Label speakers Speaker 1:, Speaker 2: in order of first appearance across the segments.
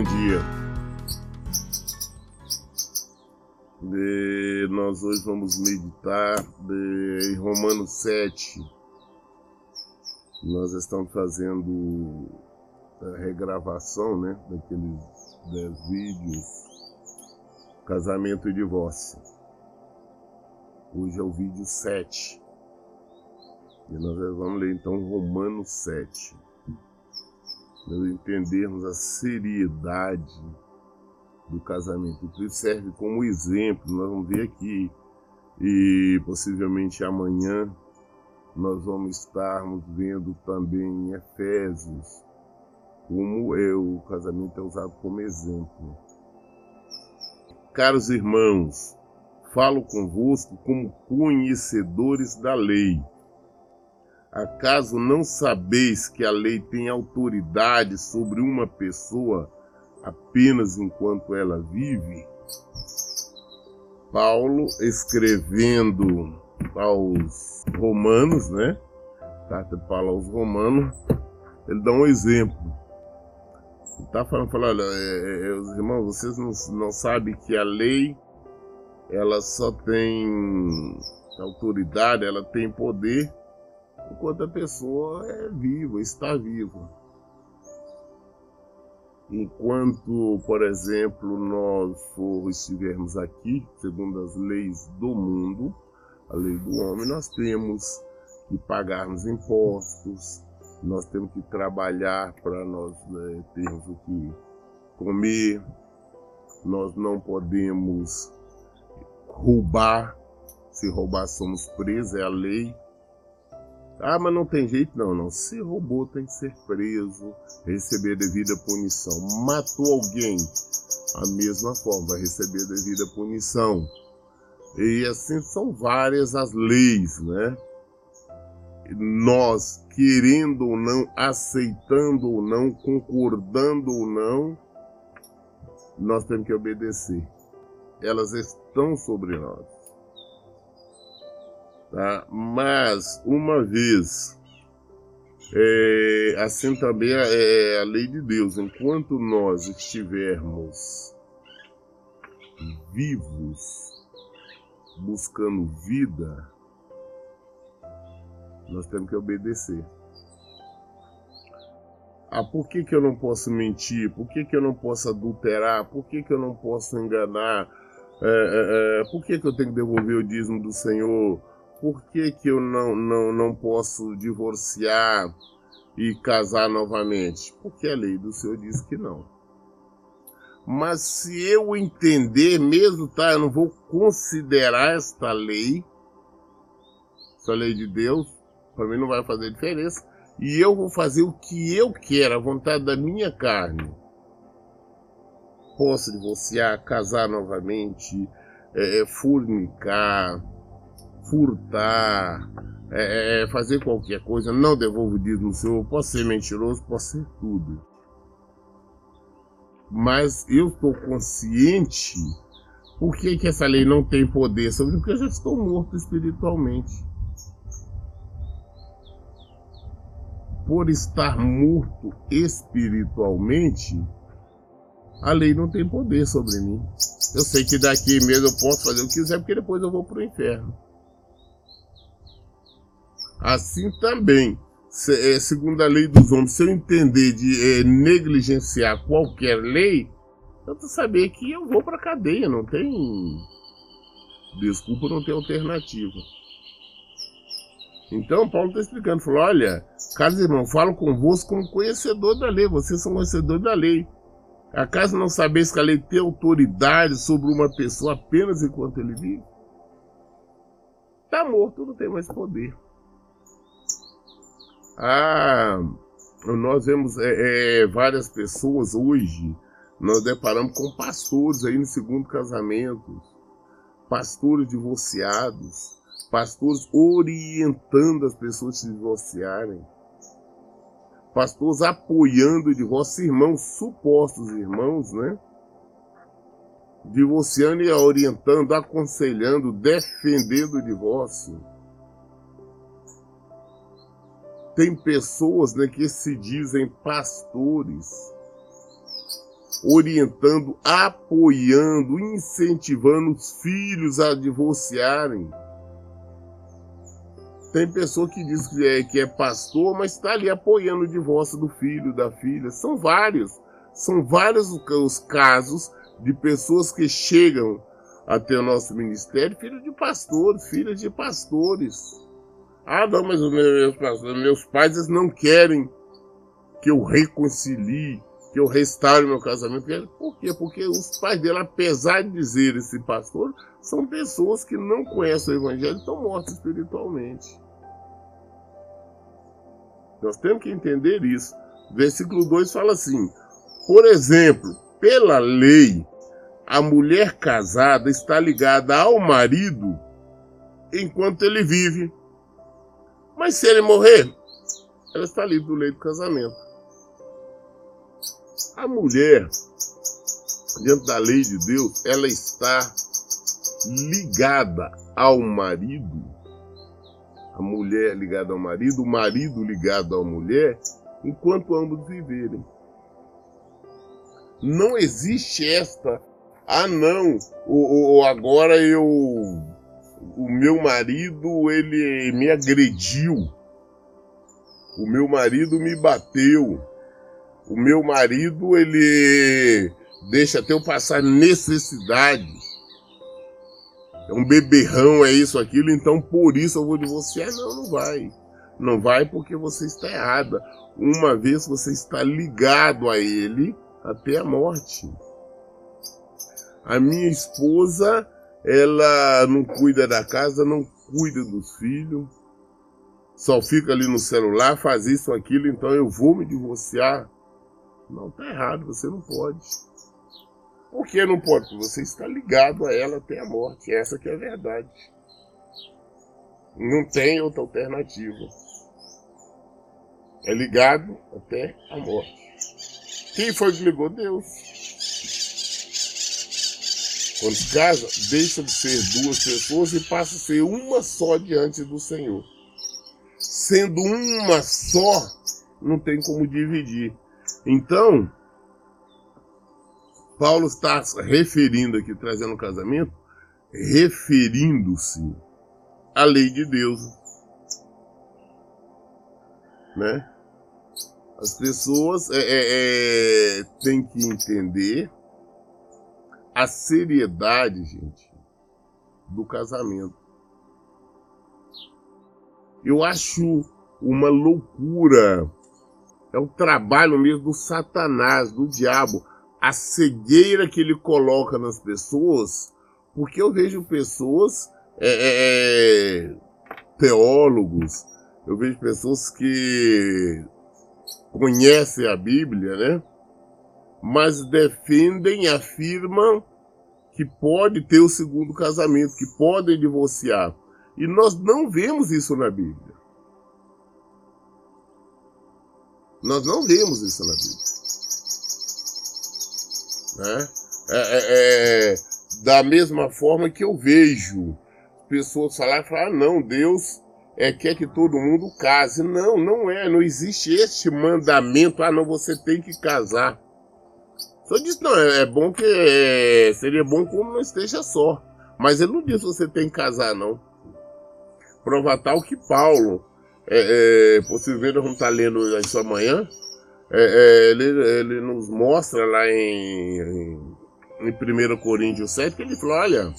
Speaker 1: Bom dia. De, nós hoje vamos meditar em Romanos 7. Nós estamos fazendo a regravação né, daqueles 10 vídeos Casamento e Divórcio. Hoje é o vídeo 7. E nós vamos ler então Romanos 7 nós entendermos a seriedade do casamento. Isso serve como exemplo, nós vamos ver aqui, e possivelmente amanhã nós vamos estarmos vendo também em Efésios como é, o casamento é usado como exemplo. Caros irmãos, falo convosco como conhecedores da lei Acaso não sabeis que a lei tem autoridade sobre uma pessoa apenas enquanto ela vive? Paulo escrevendo aos romanos, né? Carta de Paulo aos romanos, ele dá um exemplo. Ele está falando, falando olha, é, é, os irmãos, vocês não, não sabem que a lei ela só tem autoridade, ela tem poder enquanto a pessoa é viva, está viva. Enquanto, por exemplo, nós for, estivermos aqui, segundo as leis do mundo, a lei do homem, nós temos que pagarmos impostos, nós temos que trabalhar para nós né, termos o que comer, nós não podemos roubar, se roubar somos presos, é a lei. Ah, mas não tem jeito, não, não. Se roubou, tem que ser preso, receber devida punição. Matou alguém, a mesma forma, vai receber devida punição. E assim são várias as leis, né? Nós, querendo ou não, aceitando ou não, concordando ou não, nós temos que obedecer. Elas estão sobre nós. Tá? Mas, uma vez, é, assim também é, é a lei de Deus, enquanto nós estivermos vivos, buscando vida, nós temos que obedecer. Ah, por que, que eu não posso mentir? Por que, que eu não posso adulterar? Por que, que eu não posso enganar? É, é, é por que, que eu tenho que devolver o dízimo do Senhor? Por que, que eu não, não, não posso divorciar e casar novamente? Porque a lei do Senhor diz que não. Mas se eu entender mesmo, tá? Eu não vou considerar esta lei, essa lei de Deus, para mim não vai fazer diferença. E eu vou fazer o que eu quero, a vontade da minha carne. Posso divorciar, casar novamente, é, é furtar, é, é, fazer qualquer coisa, não devolvo o dízimo Senhor, posso ser mentiroso, posso ser tudo. Mas eu estou consciente por que, que essa lei não tem poder sobre porque eu já estou morto espiritualmente. Por estar morto espiritualmente, a lei não tem poder sobre mim. Eu sei que daqui mesmo eu posso fazer o que quiser, porque depois eu vou para o inferno. Assim também, é, segundo a lei dos homens, se eu entender de é, negligenciar qualquer lei, eu tô saber que eu vou para cadeia, não tem desculpa, não tem alternativa. Então Paulo está explicando, falou, olha, caros irmãos, falo convosco como conhecedor da lei, vocês são conhecedores da lei. Acaso não sabeis que a lei tem autoridade sobre uma pessoa apenas enquanto ele vive? Está morto, não tem mais poder. Ah, nós vemos é, é, várias pessoas hoje, nós deparamos com pastores aí no segundo casamento, pastores divorciados, pastores orientando as pessoas a se divorciarem, pastores apoiando o divórcio, irmãos, supostos irmãos, né? Divorciando e orientando, aconselhando, defendendo o divórcio. Tem pessoas né, que se dizem pastores orientando, apoiando, incentivando os filhos a divorciarem. Tem pessoa que diz que é, que é pastor, mas está ali apoiando o divórcio do filho, da filha. São vários. São vários os casos de pessoas que chegam até o nosso ministério, filhos de pastores, filhas de pastores. Ah, não, mas meus, meus pais eles não querem que eu reconcilie, que eu restaure meu casamento. Por quê? Porque os pais dele, apesar de dizer esse pastor, são pessoas que não conhecem o evangelho e estão mortas espiritualmente. Nós temos que entender isso. Versículo 2 fala assim: Por exemplo, pela lei, a mulher casada está ligada ao marido enquanto ele vive. Mas se ele morrer, ela está livre do leito do casamento. A mulher, diante da lei de Deus, ela está ligada ao marido. A mulher ligada ao marido, o marido ligado à mulher, enquanto ambos viverem. Não existe esta, ah não, o, agora eu, o meu marido ele me agrediu, o meu marido me bateu, o meu marido, ele deixa até eu passar necessidade. É um beberrão, é isso, aquilo, então por isso eu vou divorciar. Não, não vai. Não vai porque você está errada. Uma vez você está ligado a ele até a morte. A minha esposa, ela não cuida da casa, não cuida dos filhos, só fica ali no celular, faz isso, aquilo, então eu vou me divorciar. Não, tá errado, você não pode. Por que não pode? Porque você está ligado a ela até a morte. Essa que é a verdade. Não tem outra alternativa. É ligado até a morte. Quem foi que ligou? Deus. Quando se casa, deixa de ser duas pessoas e passa a ser uma só diante do Senhor. Sendo uma só, não tem como dividir. Então, Paulo está referindo aqui, trazendo o casamento, referindo-se à lei de Deus. Né? As pessoas é, é, é, têm que entender a seriedade, gente, do casamento. Eu acho uma loucura é o trabalho mesmo do Satanás, do diabo, a cegueira que ele coloca nas pessoas, porque eu vejo pessoas, é, é, é, teólogos, eu vejo pessoas que conhecem a Bíblia, né? Mas defendem, afirmam que pode ter o segundo casamento, que podem divorciar. E nós não vemos isso na Bíblia. Nós não vemos isso na Bíblia. Né? É, é, é, da mesma forma que eu vejo pessoas falar, falar ah, não, Deus é, quer que todo mundo case. Não, não é, não existe este mandamento, ah não, você tem que casar. Só disse, não, é, é bom que é, seria bom como não esteja só. Mas ele não disse você tem que casar, não. Prova tal que Paulo, é, é, possivelmente vamos estar lendo isso amanhã, é, é, ele, ele nos mostra lá em, em, em 1 Coríntios 7 que ele falou, olha,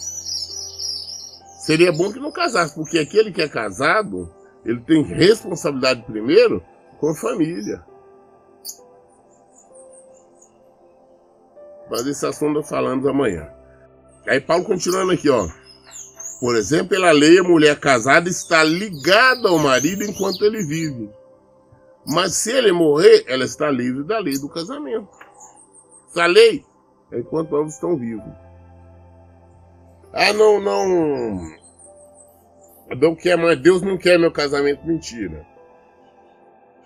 Speaker 1: seria bom que não casasse, porque aquele que é casado, ele tem responsabilidade primeiro com a família. Mas esse assunto falamos amanhã. Aí Paulo continuando aqui, ó. Por exemplo, pela lei, a mulher casada está ligada ao marido enquanto ele vive. Mas se ele morrer, ela está livre da lei do casamento. Essa lei é enquanto ambos estão vivos. Ah, não, não. Não quer Deus não quer meu casamento. Mentira.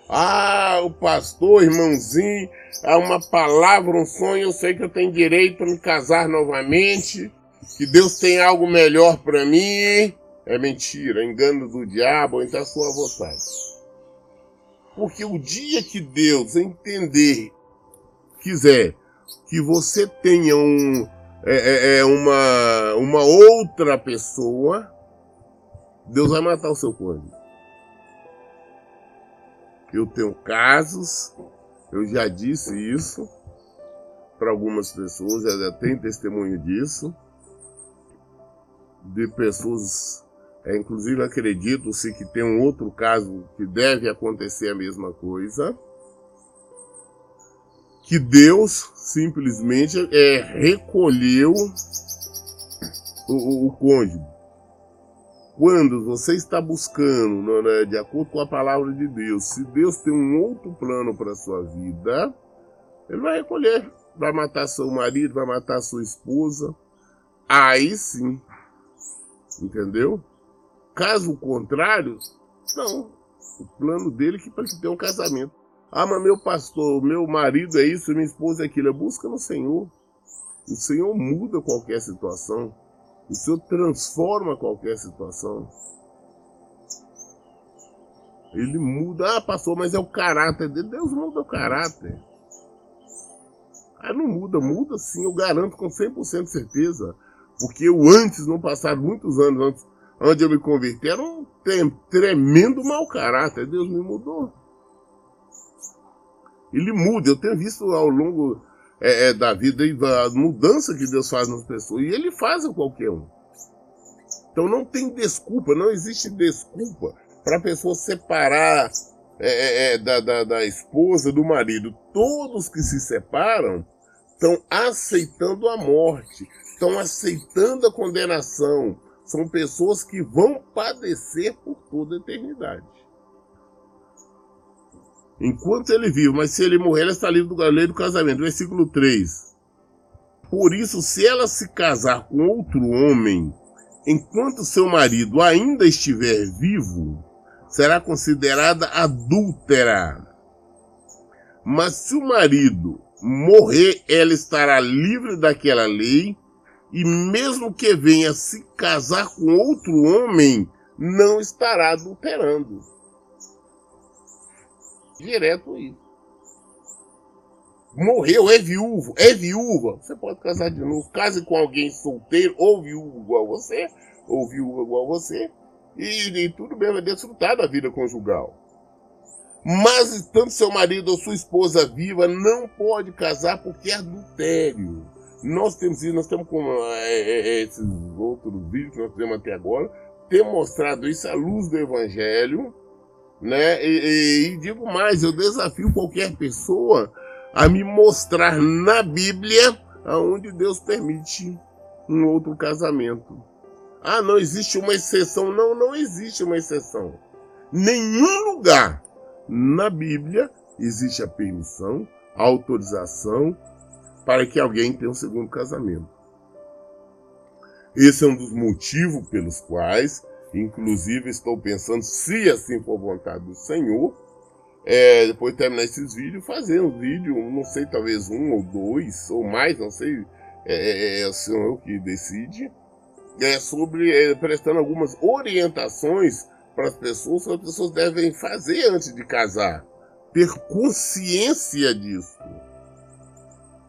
Speaker 1: Ah, o pastor, irmãozinho, há uma palavra, um sonho, eu sei que eu tenho direito a me casar novamente que Deus tem algo melhor para mim, é mentira, engano do diabo, então a sua vontade. Porque o dia que Deus entender, quiser, que você tenha um, é, é, é uma, uma outra pessoa, Deus vai matar o seu cônjuge. Eu tenho casos, eu já disse isso para algumas pessoas, já tenho testemunho disso, de pessoas, é, inclusive acredito-se que tem um outro caso que deve acontecer a mesma coisa, que Deus simplesmente é, recolheu o, o, o cônjuge. Quando você está buscando, né, de acordo com a palavra de Deus, se Deus tem um outro plano para sua vida, Ele vai recolher. Vai matar seu marido, vai matar sua esposa. Aí sim. Entendeu? Caso contrário, não. O plano dele é que para que tenha um casamento. Ah, mas meu pastor, meu marido é isso, minha esposa é aquilo. Busca no Senhor. O Senhor muda qualquer situação. O Senhor transforma qualquer situação. Ele muda. Ah, pastor, mas é o caráter dele. Deus muda o caráter. Ah, não muda, muda sim, eu garanto com 100% de certeza. Porque eu antes, não passaram muitos anos antes, onde eu me converti, era um tremendo mau caráter. Deus me mudou. Ele muda. Eu tenho visto ao longo é, é, da vida a mudança que Deus faz nas pessoas. E ele faz a qualquer um. Então não tem desculpa, não existe desculpa para a pessoa separar é, é, é, da, da, da esposa, do marido. Todos que se separam estão aceitando a morte, estão aceitando a condenação. São pessoas que vão padecer por toda a eternidade enquanto ele vive, mas se ele morrer, ela está livre do lei do casamento. Versículo 3. Por isso, se ela se casar com outro homem, enquanto seu marido ainda estiver vivo, será considerada adúltera. Mas se o marido morrer, ela estará livre daquela lei, e mesmo que venha se casar com outro homem, não estará adulterando. Direto isso. Morreu, é viúvo, é viúva. Você pode casar de novo. Case com alguém solteiro, ou viúvo igual você, ou viúva igual você. E, e tudo bem, vai desfrutar da vida conjugal. Mas estando seu marido ou sua esposa viva, não pode casar porque é adultério. Nós temos isso, nós temos como é, é, é, esses outros vídeos que nós temos até agora, ter mostrado isso à luz do Evangelho, né? E, e, e digo mais, eu desafio qualquer pessoa a me mostrar na Bíblia aonde Deus permite um outro casamento. Ah, não existe uma exceção. Não, não existe uma exceção. Nenhum lugar na Bíblia existe a permissão, a autorização para que alguém tenha um segundo casamento. Esse é um dos motivos pelos quais Inclusive, estou pensando, se assim for vontade do Senhor, é, depois de terminar esses vídeos, fazer um vídeo, não sei, talvez um ou dois, ou mais, não sei, é, é, é o Senhor que decide, é, sobre é, prestando algumas orientações para as pessoas que as pessoas devem fazer antes de casar. Ter consciência disso.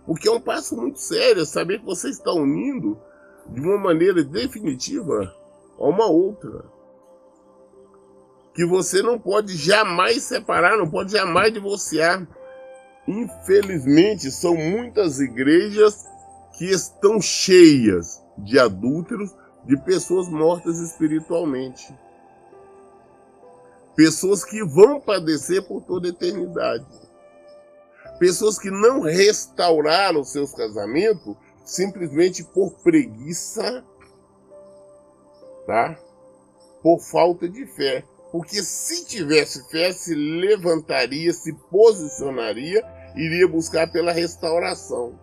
Speaker 1: Porque é um passo muito sério, saber que você está unindo de uma maneira definitiva a uma outra. Que você não pode jamais separar, não pode jamais divorciar. Infelizmente, são muitas igrejas que estão cheias de adúlteros, de pessoas mortas espiritualmente. Pessoas que vão padecer por toda eternidade. Pessoas que não restauraram seus casamentos simplesmente por preguiça tá? Por falta de fé. Porque se tivesse fé, se levantaria, se posicionaria, iria buscar pela restauração.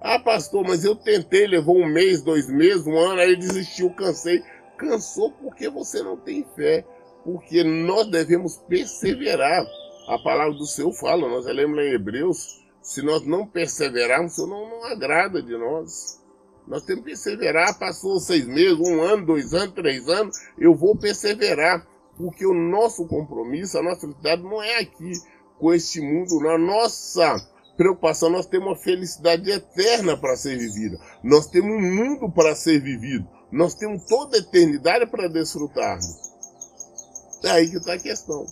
Speaker 1: Ah, pastor, mas eu tentei, levou um mês, dois meses, um ano, aí desistiu, cansei. Cansou porque você não tem fé. Porque nós devemos perseverar. A palavra do Senhor fala, nós lemos em Hebreus, se nós não perseverarmos, o Senhor não, não agrada de nós. Nós temos que perseverar. Passou seis meses, um ano, dois anos, três anos. Eu vou perseverar. Porque o nosso compromisso, a nossa felicidade não é aqui com este mundo. A nossa preocupação, nós temos uma felicidade eterna para ser vivida. Nós temos um mundo para ser vivido. Nós temos toda a eternidade para desfrutarmos. É aí que está a questão.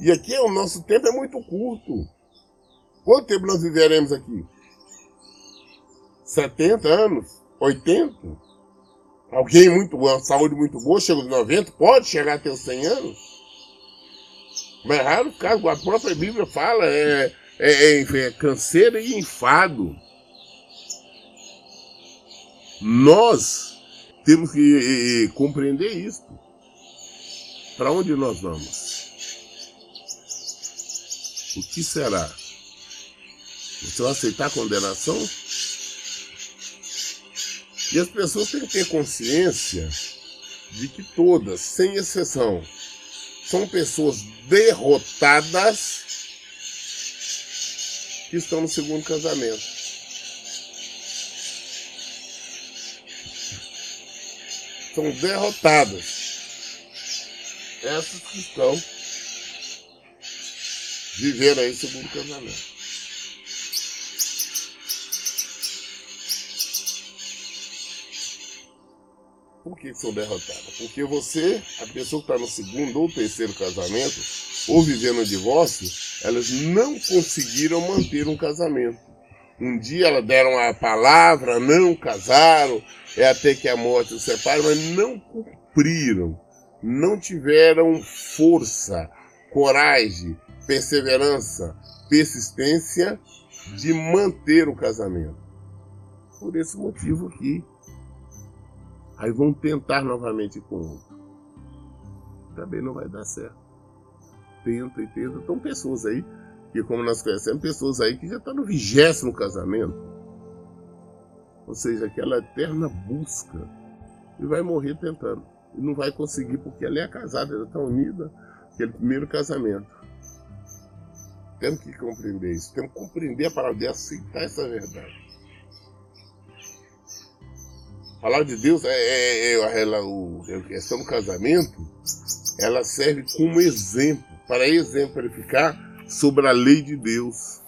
Speaker 1: E aqui o nosso tempo é muito curto. Quanto tempo nós viveremos aqui? 70 anos? 80? Alguém muito boa, saúde muito boa, chega aos 90, pode chegar até os 100 anos? Mas é raro caso, a própria Bíblia fala, é, é, é, é canseira e enfado. Nós temos que compreender isso. Para onde nós vamos? O que será? Você vai aceitar a condenação? E as pessoas têm que ter consciência de que todas, sem exceção, são pessoas derrotadas que estão no segundo casamento. São derrotadas. Essas que estão vivendo aí segundo casamento. Por que são derrotadas? Porque você, a pessoa que está no segundo ou terceiro casamento, ou vivendo divórcio, elas não conseguiram manter um casamento. Um dia elas deram a palavra, não casaram, é até que a morte os separe, mas não cumpriram, não tiveram força, coragem, perseverança, persistência de manter o casamento. Por esse motivo aqui. Aí vão tentar novamente com outro. Também não vai dar certo tenta e tenta. Estão pessoas aí, que como nós conhecemos, pessoas aí que já estão tá no vigésimo casamento. Ou seja, aquela eterna busca. E vai morrer tentando. E não vai conseguir, porque ela é casada, ela está unida, aquele primeiro casamento. Temos que compreender isso. Temos que compreender a palavra de aceitar essa verdade. Palavra de Deus é, é, é, é o, a questão do casamento, ela serve como exemplo para exemplificar sobre a lei de Deus.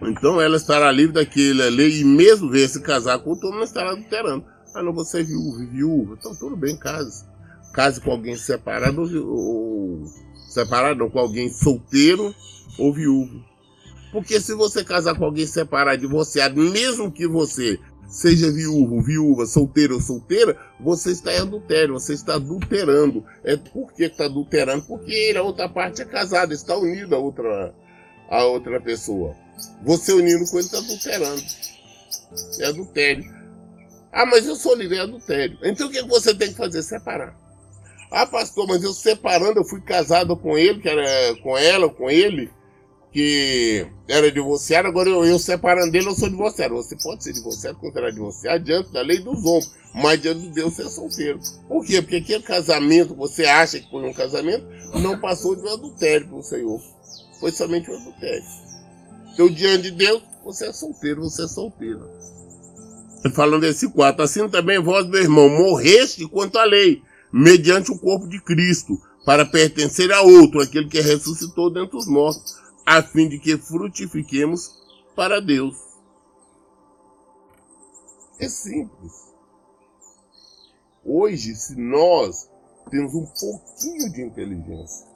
Speaker 1: Então ela estará livre daquela lei e mesmo ver se casar com outro, não estará adulterando. Ah, não, você é viúva, viúva. Então tudo bem, case. Case com alguém separado ou, ou separado, com alguém solteiro ou viúvo. Porque se você casar com alguém separado, divorciado, mesmo que você seja viúvo, viúva, solteiro ou solteira, você está em adultério, você está adulterando. É por que está adulterando? Porque ele, a outra parte é casada, está unido a outra, a outra pessoa. Você unindo com ele está adulterando. É adultério. Ah, mas eu sou livre, é adultério. Então o que você tem que fazer? Separar. Ah, pastor, mas eu separando, eu fui casado com ele, que era com ela, com ele, que era divorciado, agora eu, eu separando dele, eu sou divorciado. Você pode ser divorciado, considerado divorciado diante da lei dos homens, mas diante de Deus você é solteiro. Por quê? Porque aquele casamento, você acha que foi um casamento, não passou de um adultério para o Senhor. Foi somente um adultério. Então, diante de Deus, você é solteiro, você é solteira. Falando desse quatro, assim também vós, meu irmão, morreste quanto à lei, mediante o corpo de Cristo, para pertencer a outro, aquele que ressuscitou dentre os mortos a fim de que frutifiquemos para Deus. É simples. Hoje, se nós temos um pouquinho de inteligência,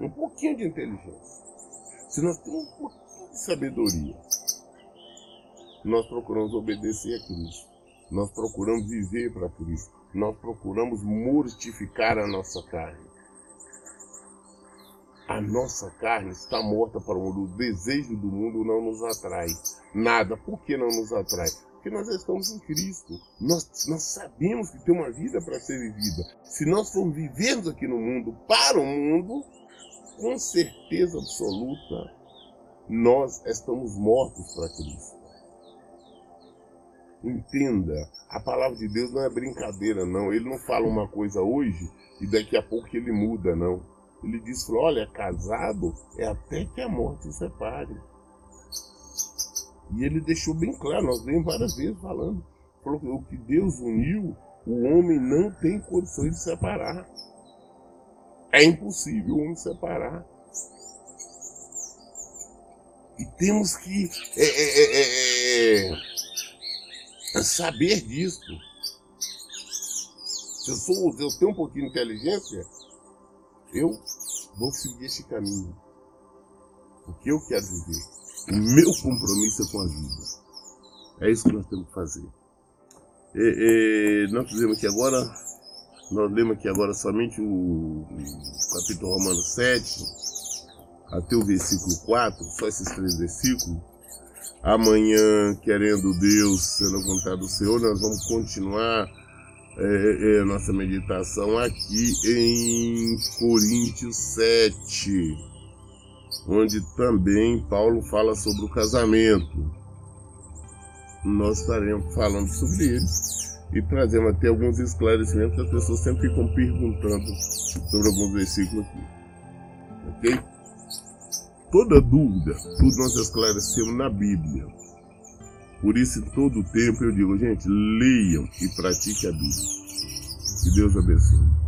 Speaker 1: um pouquinho de inteligência, se nós temos um pouquinho de sabedoria, nós procuramos obedecer a Cristo, nós procuramos viver para Cristo, nós procuramos mortificar a nossa carne a nossa carne está morta para o mundo. O desejo do mundo não nos atrai. Nada. Por que não nos atrai? Porque nós estamos em Cristo. Nós, nós sabemos que tem uma vida para ser vivida. Se nós formos vivermos aqui no mundo, para o mundo, com certeza absoluta, nós estamos mortos para Cristo. Entenda, a palavra de Deus não é brincadeira, não. Ele não fala uma coisa hoje e daqui a pouco ele muda, não. Ele disse, olha, casado é até que a morte se separe. E ele deixou bem claro, nós vemos várias vezes falando. Falou que o que Deus uniu, o homem não tem condições de separar. É impossível um separar. E temos que é, é, é, é, saber disso. Se eu, sou, eu tenho um pouquinho de inteligência, eu vou seguir esse caminho. Porque eu quero viver. O meu compromisso é com a vida. É isso que nós temos que fazer. E, e, nós fizemos aqui agora, nós lemos aqui agora somente o, o capítulo Romano 7, até o versículo 4, só esses três versículos. Amanhã, querendo Deus, sendo a vontade do Senhor, nós vamos continuar é, é, nossa meditação aqui em Coríntios 7, onde também Paulo fala sobre o casamento. Nós estaremos falando sobre ele e trazendo até alguns esclarecimentos que as pessoas sempre ficam perguntando sobre alguns versículos aqui. Ok? toda dúvida, tudo nós esclarecemos na Bíblia. Por isso, todo tempo eu digo, gente, leiam e pratiquem a Bíblia. Que Deus abençoe.